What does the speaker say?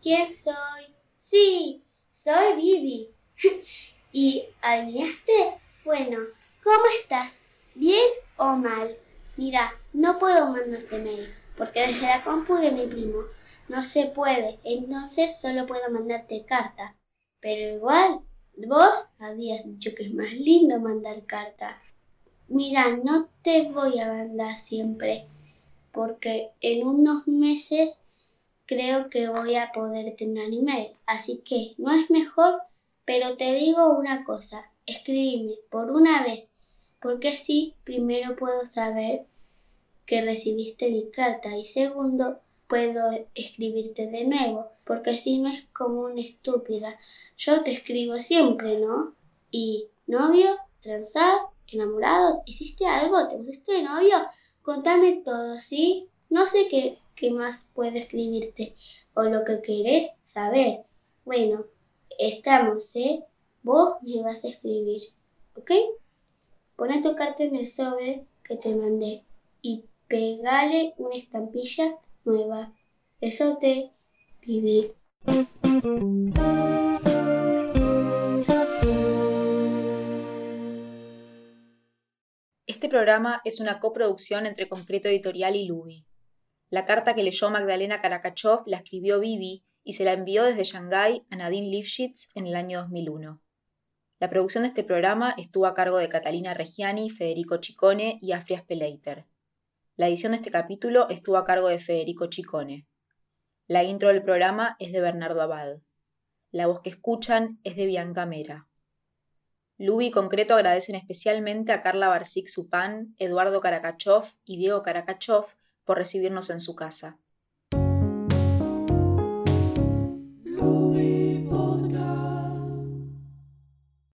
¿Quién soy? Sí, soy Vivi. ¿Y adivinaste? Bueno, ¿cómo estás? ¿Bien o mal? Mira, no puedo mandarte mail, porque desde la compu de mi primo no se puede, entonces solo puedo mandarte carta. Pero igual, vos habías dicho que es más lindo mandar carta. Mira, no te voy a mandar siempre, porque en unos meses creo que voy a poder tener email. Así que no es mejor, pero te digo una cosa, escríbeme por una vez, porque así primero puedo saber que recibiste mi carta y segundo puedo escribirte de nuevo, porque si no es como una estúpida. Yo te escribo siempre, ¿no? Y novio, transar, enamorados, ¿hiciste algo? ¿Te pusiste de novio? Contame todo, ¿sí? No sé qué, qué más puedo escribirte o lo que querés saber. Bueno, estamos, ¿eh? Vos me vas a escribir, ¿ok? Pone tu carta en el sobre que te mandé y pegale una estampilla nueva. Eso te viví. Este programa es una coproducción entre Concreto Editorial y Lubi. La carta que leyó Magdalena Karakachov la escribió Vivi y se la envió desde Shanghái a Nadine Lifshitz en el año 2001. La producción de este programa estuvo a cargo de Catalina Reggiani, Federico Chicone y Afrias Peleiter. La edición de este capítulo estuvo a cargo de Federico Chicone. La intro del programa es de Bernardo Abad. La voz que escuchan es de Bianca Mera. Lubi y Concreto agradecen especialmente a Carla Barsic Supan, Eduardo Karakachov y Diego Karakachov por recibirnos en su casa.